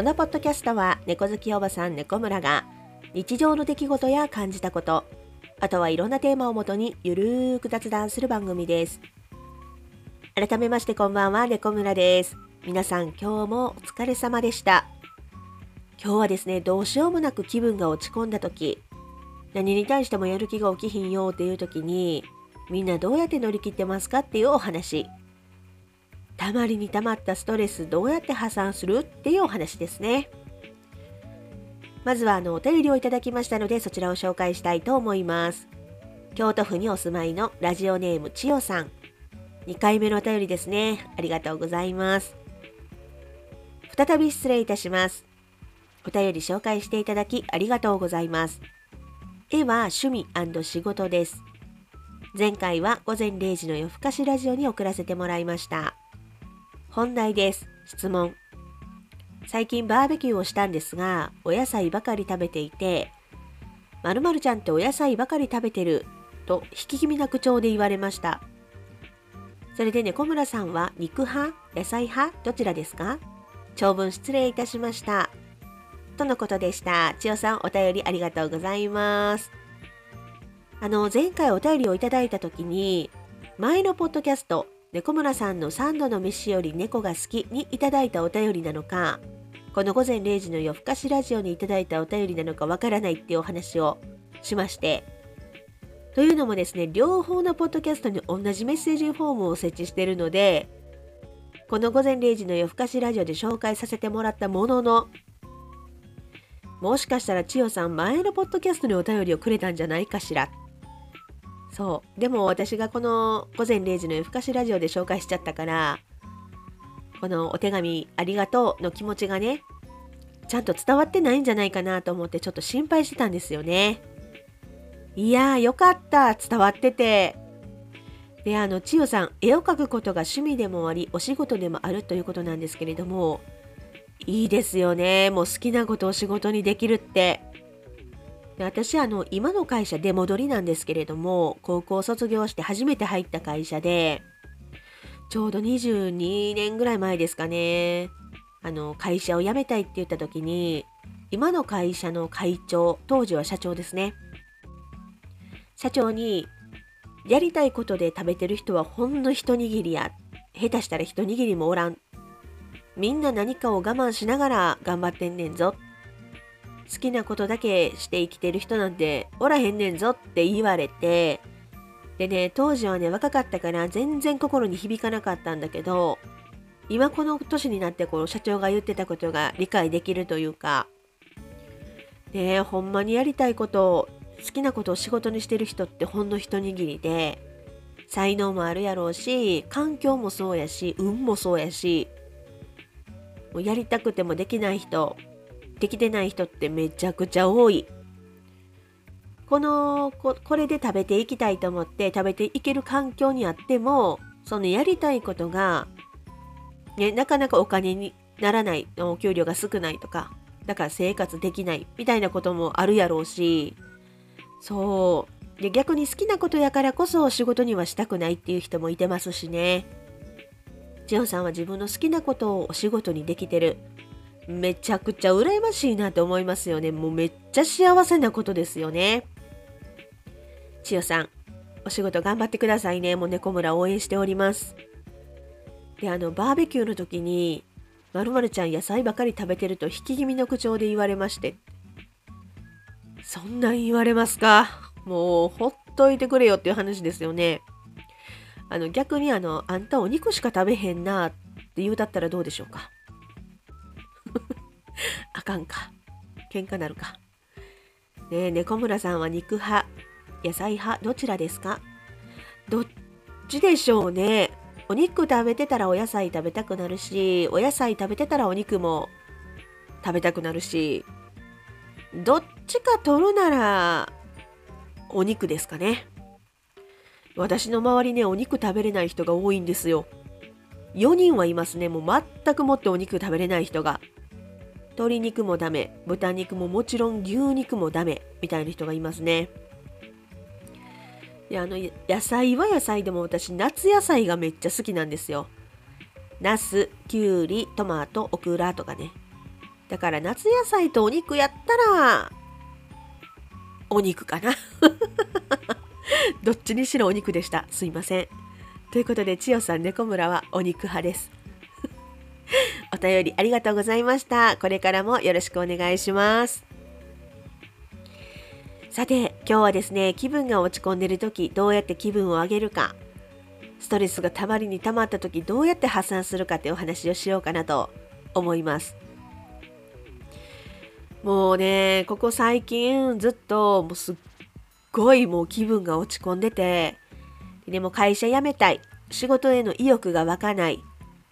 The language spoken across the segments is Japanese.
このポッドキャストは猫好きおばさん猫村が日常の出来事や感じたことあとはいろんなテーマをもとにゆるーく雑談する番組です。改めましてこんばんは猫村です。皆さん今日もお疲れ様でした。今日はですねどうしようもなく気分が落ち込んだ時何に対してもやる気が起きひんよっていう時にみんなどうやって乗り切ってますかっていうお話。たまりにたまったストレスどうやって破産するっていうお話ですね。まずはあのお便りをいただきましたのでそちらを紹介したいと思います。京都府にお住まいのラジオネーム千代さん。2回目のお便りですね。ありがとうございます。再び失礼いたします。お便り紹介していただきありがとうございます。絵は趣味仕事です。前回は午前0時の夜更かしラジオに送らせてもらいました。本題です。質問。最近バーベキューをしたんですが、お野菜ばかり食べていて、まるまるちゃんってお野菜ばかり食べてると引き気味な口調で言われました。それで猫村さんは肉派？野菜派？どちらですか？長文失礼いたしました。とのことでした。千代さんお便りありがとうございます。あの、前回お便りをいただいた時に、前のポッドキャスト、猫村さんの3度の飯より猫が好きにいただいたお便りなのか、この午前0時の夜更かしラジオにいただいたお便りなのかわからないっていうお話をしまして、というのもですね、両方のポッドキャストに同じメッセージフォームを設置してるので、この午前0時の夜更かしラジオで紹介させてもらったものの、もしかしたら千代さん前のポッドキャストにお便りをくれたんじゃないかしら。そう。でも私がこの午前0時の夜更かしラジオで紹介しちゃったから、このお手紙ありがとうの気持ちがね、ちゃんと伝わってないんじゃないかなと思ってちょっと心配してたんですよね。いやーよかった伝わってて。で、あの、千代さん、絵を描くことが趣味でもあり、お仕事でもあるということなんですけれども、いいですよね。もう好きなことを仕事にできるって。で私あの今の会社出戻りなんですけれども高校卒業して初めて入った会社でちょうど22年ぐらい前ですかね。あの会社を辞めたいって言った時に今の会社の会長当時は社長ですね。社長にやりたいことで食べてる人はほんの一握りや下手したら一握りもおらん。みんな何かを我慢しながら頑張ってんねんぞ。好きなことだけして生きてる人なんておらへんねんぞって言われてでね当時はね若かったから全然心に響かなかったんだけど今この年になってこの社長が言ってたことが理解できるというかねほんまにやりたいことを好きなことを仕事にしてる人ってほんの一握りで才能もあるやろうし環境もそうやし運もそうやしもうやりたくてもできない人。できてない人ってめちゃくちゃ多い。このここれで食べていきたいと思って食べていける環境にあってもそのやりたいことが、ね、なかなかお金にならないお給料が少ないとかだから生活できないみたいなこともあるやろうしそう。で逆に好きなことやからこそ仕事にはしたくないっていう人もいてますしね。ジオンさんは自分の好きなことをお仕事にできてる。めちゃくちゃ羨ましいなと思いますよね。もうめっちゃ幸せなことですよね。千代さん、お仕事頑張ってくださいね。もう猫村応援しております。で、あの、バーベキューの時に、まるまるちゃん野菜ばかり食べてると引き気味の口調で言われまして。そんなん言われますか？もうほっといてくれよっていう話ですよね。あの逆にあの、あんたお肉しか食べへんなって言うだったらどうでしょうか？あかんか。喧嘩なるか。ねえ、猫村さんは肉派、野菜派、どちらですか？どっちでしょうね。お肉食べてたらお野菜食べたくなるし、お野菜食べてたらお肉も食べたくなるし、どっちか取るならお肉ですかね。私の周りね、お肉食べれない人が多いんですよ。4人はいますね。もう全くもってお肉食べれない人が。鶏肉もダメ、豚肉ももちろん牛肉もダメみたいな人がいますね。であの野菜は野菜でも私夏野菜がめっちゃ好きなんですよ。ナス、キュウリ、トマト、オクラとかね。だから夏野菜とお肉やったらお肉かな どっちにしろお肉でしたすいませんということで千代さん猫村はお肉派です便りありがとうございました。これからもよろしくお願いします。さて今日はですね気分が落ち込んでる時どうやって気分を上げるか。ストレスがたまりにたまった時どうやって発散するかってお話をしようかなと思います。もうねここ最近ずっともうすっごいもう気分が落ち込んでてでも会社辞めたい。仕事への意欲が湧かない。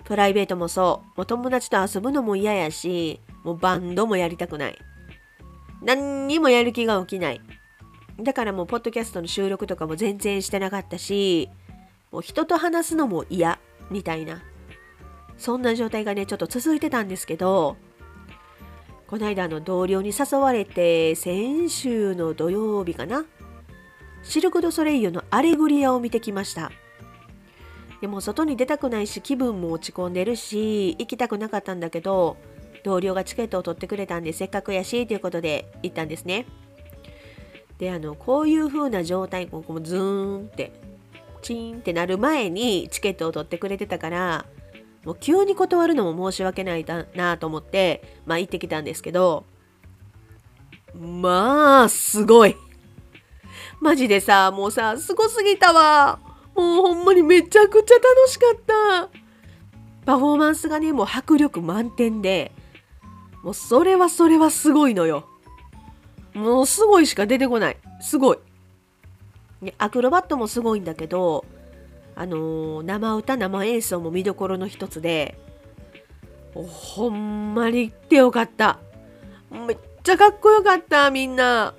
プライベートもそう。もう友達と遊ぶのも嫌やしもうバンドもやりたくない。何にもやる気が起きない。だからもうポッドキャストの収録とかも全然してなかったしもう人と話すのも嫌みたいな。そんな状態がねちょっと続いてたんですけどこの間の同僚に誘われて先週の土曜日かな。シルク・ド・ソレイユのアレグリアを見てきました。でも外に出たくないし気分も落ち込んでるし行きたくなかったんだけど同僚がチケットを取ってくれたんでせっかくやしということで行ったんですねであのこういう風な状態こうズーンってチーンってなる前にチケットを取ってくれてたからもう急に断るのも申し訳ないなと思って、まあ行ってきたんですけど、まあ、すごい。マジでさ、もうさ、すごすぎたわ。もうほんまにめちゃくちゃ楽しかった。パフォーマンスがね、もう迫力満点で、もうそれはそれはすごいのよ。もうすごいしか出てこない。すごい。ねアクロバットもすごいんだけど、あのー、生歌生演奏も見どころの一つでほんまに行ってよかっためっちゃかっこよかったみんな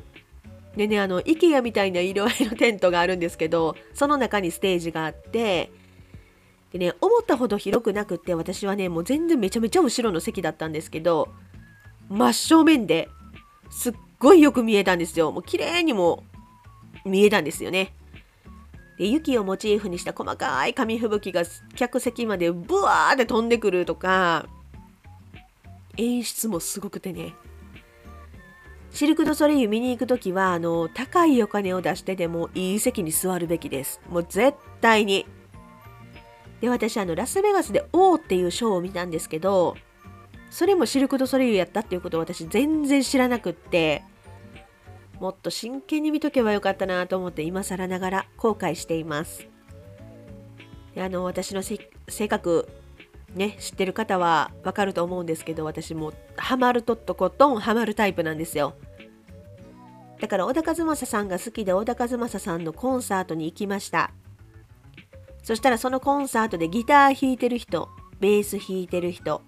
でねあの IKEA みたいな色合いのテントがあるんですけどその中にステージがあってでね思ったほど広くなくって私はねもう全然めちゃめちゃ後ろの席だったんですけど真正面ですっごいよく見えたんですよ。もう綺麗にも見えたんですよね。で雪をモチーフにした細かい紙吹雪が客席までブワーって飛んでくるとか演出もすごくてねシルク・ド・ソレイユ見に行く時はあの高いお金を出してでもいい席に座るべきです。もう絶対に。で私あのラスベガスで「王」っていうショーを見たんですけどそれもシルク・ド・ソレイユやったっていうことを私全然知らなくってもっと真剣に見とけばよかったなと思って今更ながら後悔しています。あの私の性格ね知ってる方はわかると思うんですけど私もハマるとっとことんハマるタイプなんですよだから小田和正さんが好きで小田和正さんのコンサートに行きましたそしたらそのコンサートでギター弾いてる人ベース弾いてる人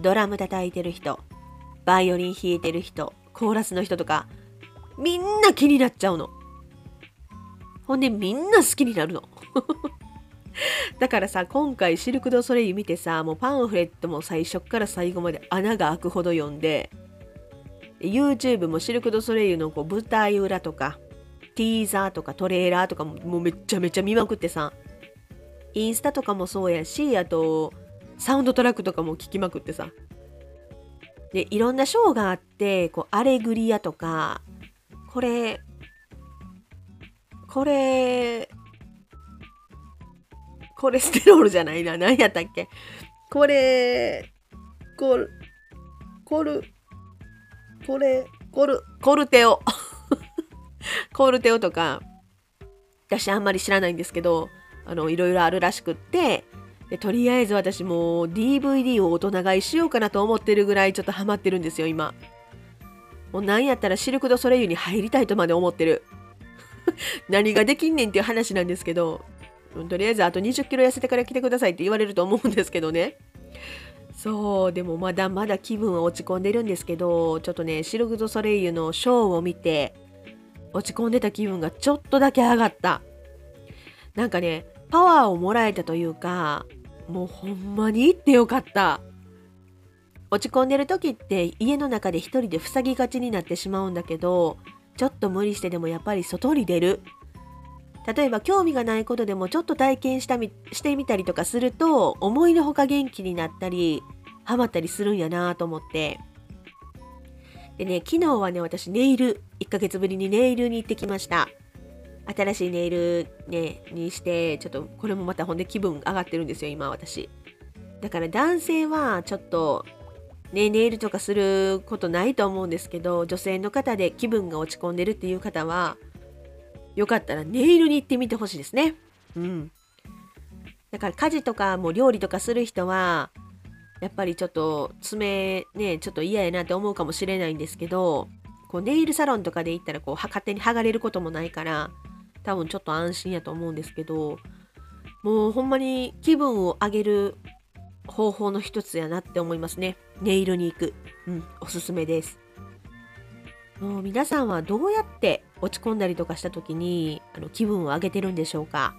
ドラム叩いてる人バイオリン弾いてる人コーラスの人とかみんな気になっちゃうの。ほんでみんな好きになるの。だからさ、今回シルク・ド・ソレイユ見てさ、もうパンフレットも最初から最後まで穴が開くほど読んで、YouTube もシルク・ド・ソレイユのこう舞台裏とか、ティーザーとかトレーラーとかももうめっちゃめちゃ見まくってさ、インスタとかもそうやし、あと、サウンドトラックとかも聞きまくってさ。で、いろんなショーがあって、こう、アレグリアとか、これ、これ、コレステロールじゃないな。何やったっけ？これ、コル、コル、これ、コル、コルテオ。コルテオとか、私あんまり知らないんですけど、あの、いろいろあるらしくって、でとりあえず私も DVD を大人買いしようかなと思ってるぐらいちょっとハマってるんですよ、今。もうなんやったらシルク・ド・ソレイユに入りたいとまで思ってる。何ができんねんっていう話なんですけど、とりあえずあと20キロ痩せてから来てくださいって言われると思うんですけどね。そう、でもまだまだ気分は落ち込んでるんですけど、ちょっとね、シルク・ド・ソレイユのショーを見て、落ち込んでた気分がちょっとだけ上がった。なんかね、パワーをもらえたというか、もうほんまに行ってよかった。落ち込んでる時って家の中で一人で塞ぎがちになってしまうんだけどちょっと無理してでもやっぱり外に出る例えば興味がないことでもちょっと体験したみしてみたりとかすると思いのほか元気になったりハマったりするんやなと思ってでね、昨日はね、私ネイル、1ヶ月ぶりにネイルに行ってきました。新しいネイルね、にして、ちょっとこれもまたほんで気分上がってるんですよ、今私。だから男性はちょっと、ね、ネイルとかすることないと思うんですけど、女性の方で気分が落ち込んでるっていう方は、よかったらネイルに行ってみてほしいですね。うん。だから家事とかも料理とかする人は、やっぱりちょっと爪ね、ちょっと嫌やなって思うかもしれないんですけど、こうネイルサロンとかで行ったらこう勝手に剥がれることもないから、多分ちょっと安心やと思うんですけど、もうほんまに気分を上げる方法の一つやなって思いますね。ネイルに行く。うん、おすすめです。もう皆さんはどうやって落ち込んだりとかした時にあの気分を上げてるんでしょうか？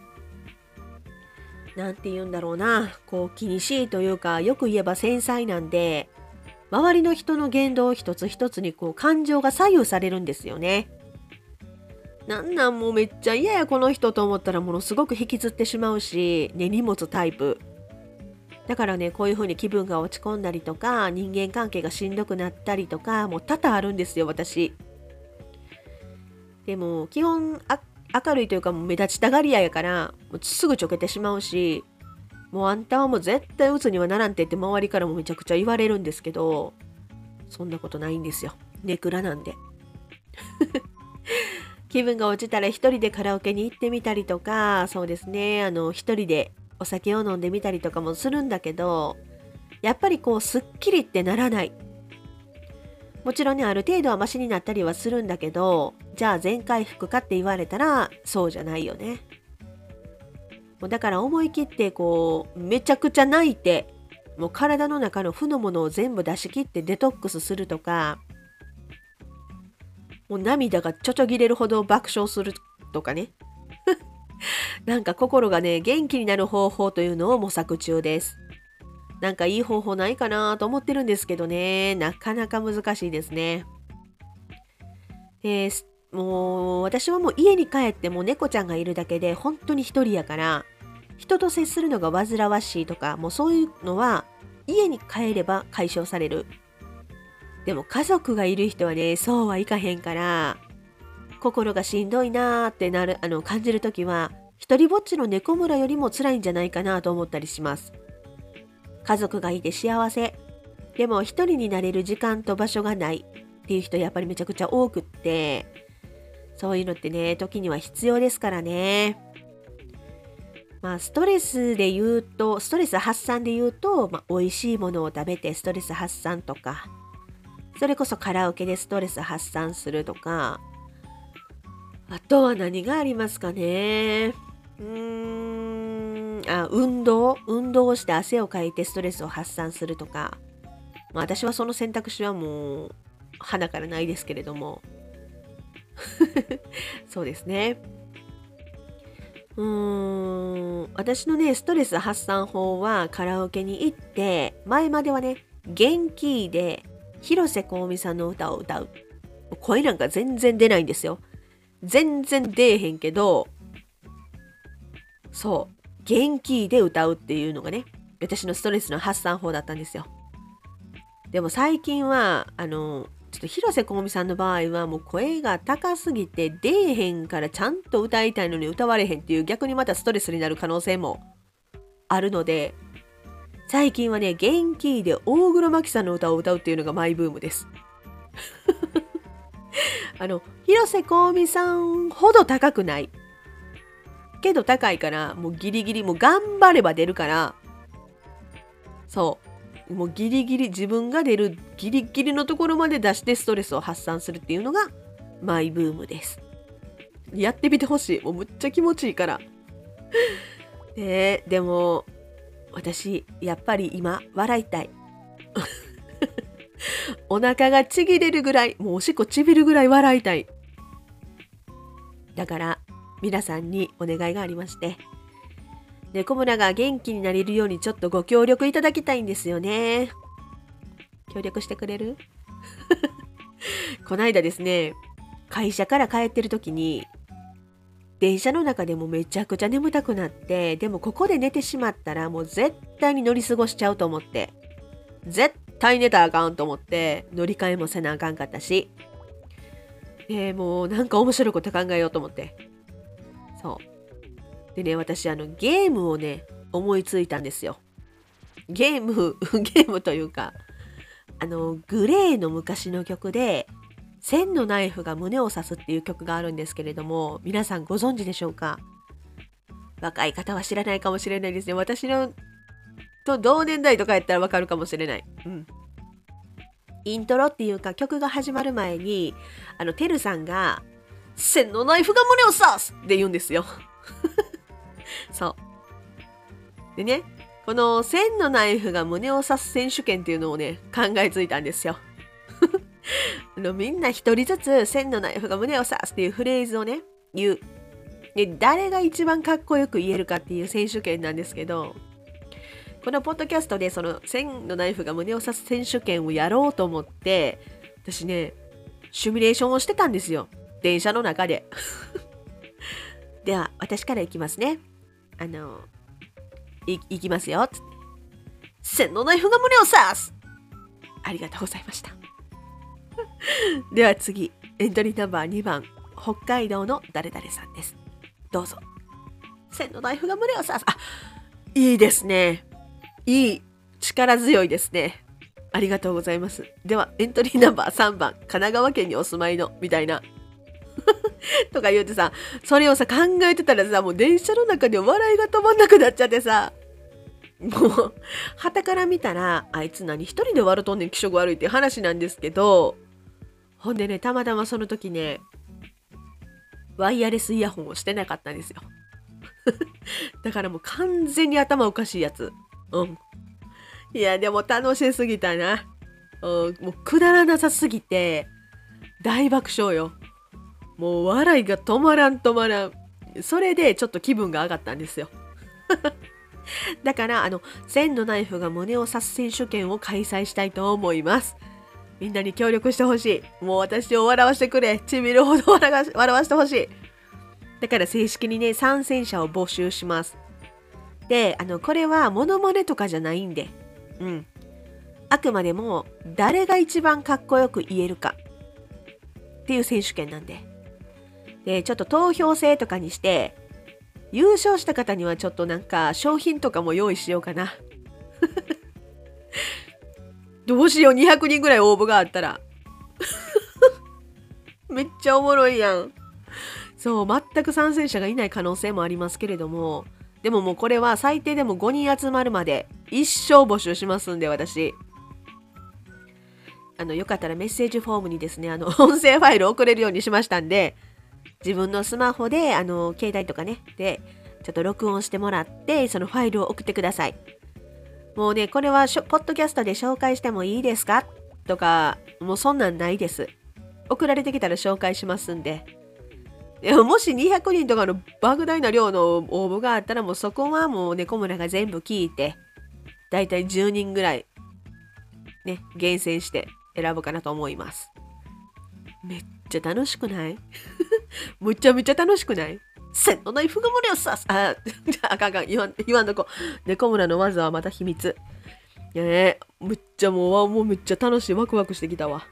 何て言うんだろうな、こう気にしいというか、よく言えば繊細なんで、周りの人の言動一つ一つにこう感情が左右されるんですよね。なんなんもうめっちゃ嫌やこの人と思ったらものすごく引きずってしまうし、根に持つタイプ。だからね、こういう風に気分が落ち込んだりとか、人間関係がしんどくなったりとか、もう多々あるんですよ、私。でも、基本、明るいというかもう目立ちたがり屋やからもうすぐちょけてしまうしもうあんたはもう絶対鬱にはならんってって周りからもめちゃくちゃ言われるんですけどそんなことないんですよネクラなんで 気分が落ちたら一人でカラオケに行ってみたりとかそうですねあの一人でお酒を飲んでみたりとかもするんだけどやっぱりこうすっきりってならないもちろんね、ある程度はマシになったりはするんだけど、じゃあ全回復かって言われたら、そうじゃないよね。だから思い切ってこう、めちゃくちゃ泣いて、もう体の中の負のものを全部出し切ってデトックスするとか、もう涙がちょちょぎれるほど爆笑するとかね。なんか心がね、元気になる方法というのを模索中です。なんかいい方法ないかなと思ってるんですけどね、なかなか難しいですね。え、もう私はもう家に帰っても猫ちゃんがいるだけで本当に一人やから人と接するのが煩わしいとかもうそういうのは家に帰れば解消されるでも家族がいる人はねそうはいかへんから心がしんどいなーってなるあの感じる時は一人ぼっちの猫村よりも辛いんじゃないかなと思ったりします家族がいて幸せ。でも一人になれる時間と場所がないっていう人やっぱりめちゃくちゃ多くって、そういうのってね、時には必要ですからね。まあ、ストレスで言うと、ストレス発散で言うと、まあ、美味しいものを食べてストレス発散とか、それこそカラオケでストレス発散するとか、あとは何がありますかね？うーん。あ運動？運動をして汗をかいてストレスを発散するとか、まあ、私はその選択肢はもう鼻からないですけれども。そうですね。うーん。私のねストレス発散法はカラオケに行って前まではね元気で広瀬香美さんの歌を歌う。声なんか全然出ないんですよ。全然出えへんけどそう元気で歌うっていうのがね、私のストレスの発散法だったんですよ。でも最近は、あの、ちょっと広瀬香美さんの場合はもう声が高すぎて出えへんからちゃんと歌いたいのに歌われへんっていう逆にまたストレスになる可能性もあるので、最近はね、元気で大黒摩季さんの歌を歌うっていうのがマイブームです。あの、広瀬香美さんほど高くない。けど高いからもうギリギリもう頑張れば出るから。そう。もうギリギリ自分が出るギリギリのところまで出してストレスを発散するっていうのがマイブームです。やってみてほしい。もうむっちゃ気持ちいいから。ねでも私やっぱり今笑いたい。お腹がちぎれるぐらいもうおしっこちびるぐらい笑いたい。だから皆さんにお願いがありまして、猫村が元気になれるようにちょっとご協力いただきたいんですよね。協力してくれる？こないだですね、会社から帰ってる時に、電車の中でもめちゃくちゃ眠たくなって、でもここで寝てしまったらもう絶対に乗り過ごしちゃうと思って、絶対寝たらあかんと思って乗り換えもせなあかんかったし。えー、もうなんか面白いこと考えようと思って。そう。でね私あのゲームをね思いついたんですよ。ゲーム ゲームというかあのグレーの昔の曲で「千のナイフが胸を刺す」っていう曲があるんですけれども皆さんご存知でしょうか？若い方は知らないかもしれないですね。私のと同年代とかやったらわかるかもしれない。うん。イントロっていうか曲が始まる前に、あの、てるさんが、千のナイフが胸を刺すって言うんですよ。そう。でね、この千のナイフが胸を刺す選手権っていうのをね、考えついたんですよ。あのみんな一人ずつ千のナイフが胸を刺すっていうフレーズをね、言う。で、誰が一番かっこよく言えるかっていう選手権なんですけど、このポッドキャストでその線のナイフが胸を刺す選手権をやろうと思って私ねシミュレーションをしてたんですよ。電車の中で。では私からいきますね。あのいいきますよ。つって線のナイフが胸を刺す。ありがとうございました。では次エントリーナンバー2番。北海道の誰々さんです。どうぞ。線のナイフが胸を刺す。あいいですね。いい力強いですね。ありがとうございます。では、エントリーナンバー3番、神奈川県にお住まいの、みたいな。とか言うてさ、それをさ、考えてたらさ、もう電車の中で笑いが止まんなくなっちゃってさ、もう、旗から見たら、あいつ何一人で笑うとんねん気色悪いって話なんですけど、ほんでね、たまたまその時ね、ワイヤレスイヤホンをしてなかったんですよ。だからもう完全に頭おかしいやつ。うん。いや、でも楽しすぎたな。うん、もうくだらなさすぎて、大爆笑よ。もう笑いが止まらん止まらん。それでちょっと気分が上がったんですよ。だから、あの、千のナイフが胸を刺す選手権を開催したいと思います。みんなに協力してほしい。もう私を笑わせてくれ。ちびるほど笑わせてほしい。だから正式にね、参戦者を募集します。であのこれはモノマネとかじゃないんで、うん、あくまでも誰が一番かっこよく言えるか。っていう選手権なんで。でちょっと投票制とかにして優勝した方にはちょっとなんか商品とかも用意しようかな。どうしよう。200人ぐらい応募があったら。めっちゃおもろいやん。そう全く参戦者がいない可能性もありますけれども。でももうこれは最低でも5人集まるまで一生募集しますんで、私。あの、よかったらメッセージフォームにですね、あの、音声ファイル送れるようにしましたんで、自分のスマホで、あの、携帯とかね、で、ちょっと録音してもらって、そのファイルを送ってください。もうね、これはポッドキャストで紹介してもいいですか？とか、もうそんなんないです。送られてきたら紹介しますんで、もし200人とかの莫大な量の応募があったらもうそこはもう猫村が全部聞いてだいたい10人ぐらいね厳選して選ぶかなと思います。めっちゃ楽しくない？むちゃめちゃ楽しくない？千のナイフが胸を刺す。あ あかんかん。言わん言わんとこ。猫村の技はまた秘密。いやねむっちゃもうもうめっちゃ楽しい。ワクワクしてきたわ。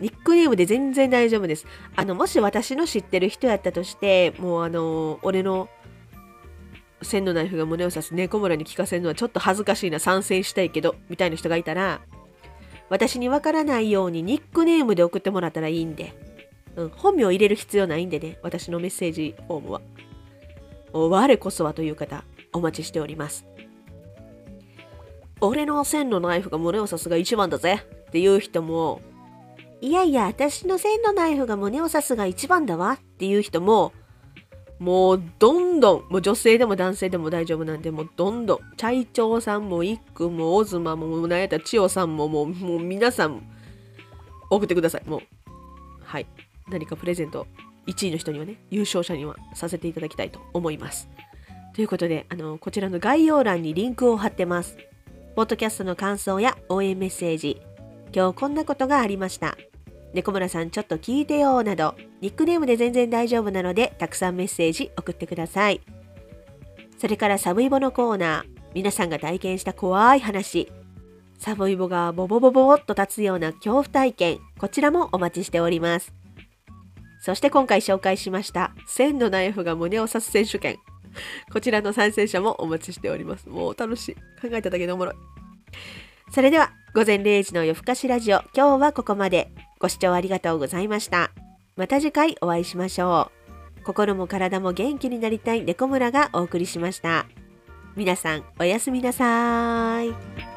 ニックネームで全然大丈夫です。あの、もし私の知ってる人やったとして、もうあの、俺の千のナイフが胸を刺す猫村に聞かせるのはちょっと恥ずかしいな、参戦したいけど、みたいな人がいたら、私にわからないようにニックネームで送ってもらったらいいんで、うん、本名を入れる必要ないんでね、私のメッセージフォームは。我こそはという方、お待ちしております。俺の千のナイフが胸を刺すが一番だぜっていう人も、いやいや、私の線のナイフが胸を刺すが一番だわっていう人も、もうどんどん、もう女性でも男性でも大丈夫なんで、もうどんどん、チャイチョウさんも、イックも、オズマも、もうなんやたら、千代さんも、もう、もう皆さん、送ってください。もう、はい。何かプレゼント、1位の人にはね、優勝者にはさせていただきたいと思います。ということで、あの、こちらの概要欄にリンクを貼ってます。ポッドキャストの感想や応援メッセージ、今日こんなことがありました。猫村さんちょっと聞いてよなど、ニックネームで全然大丈夫なので、たくさんメッセージ送ってください。それからサブイボのコーナー、皆さんが体験した怖い話、サボイボがボボボボっと立つような恐怖体験、こちらもお待ちしております。そして今回紹介しました千のナイフが胸を刺す選手権。こちらの参戦者もお待ちしております。もう楽しい。考えただけでおもろい。それでは、午前0時の夜更かしラジオ、今日はここまで。ご視聴ありがとうございました。また次回お会いしましょう。心も体も元気になりたい猫村がお送りしました。皆さん、おやすみなさーい。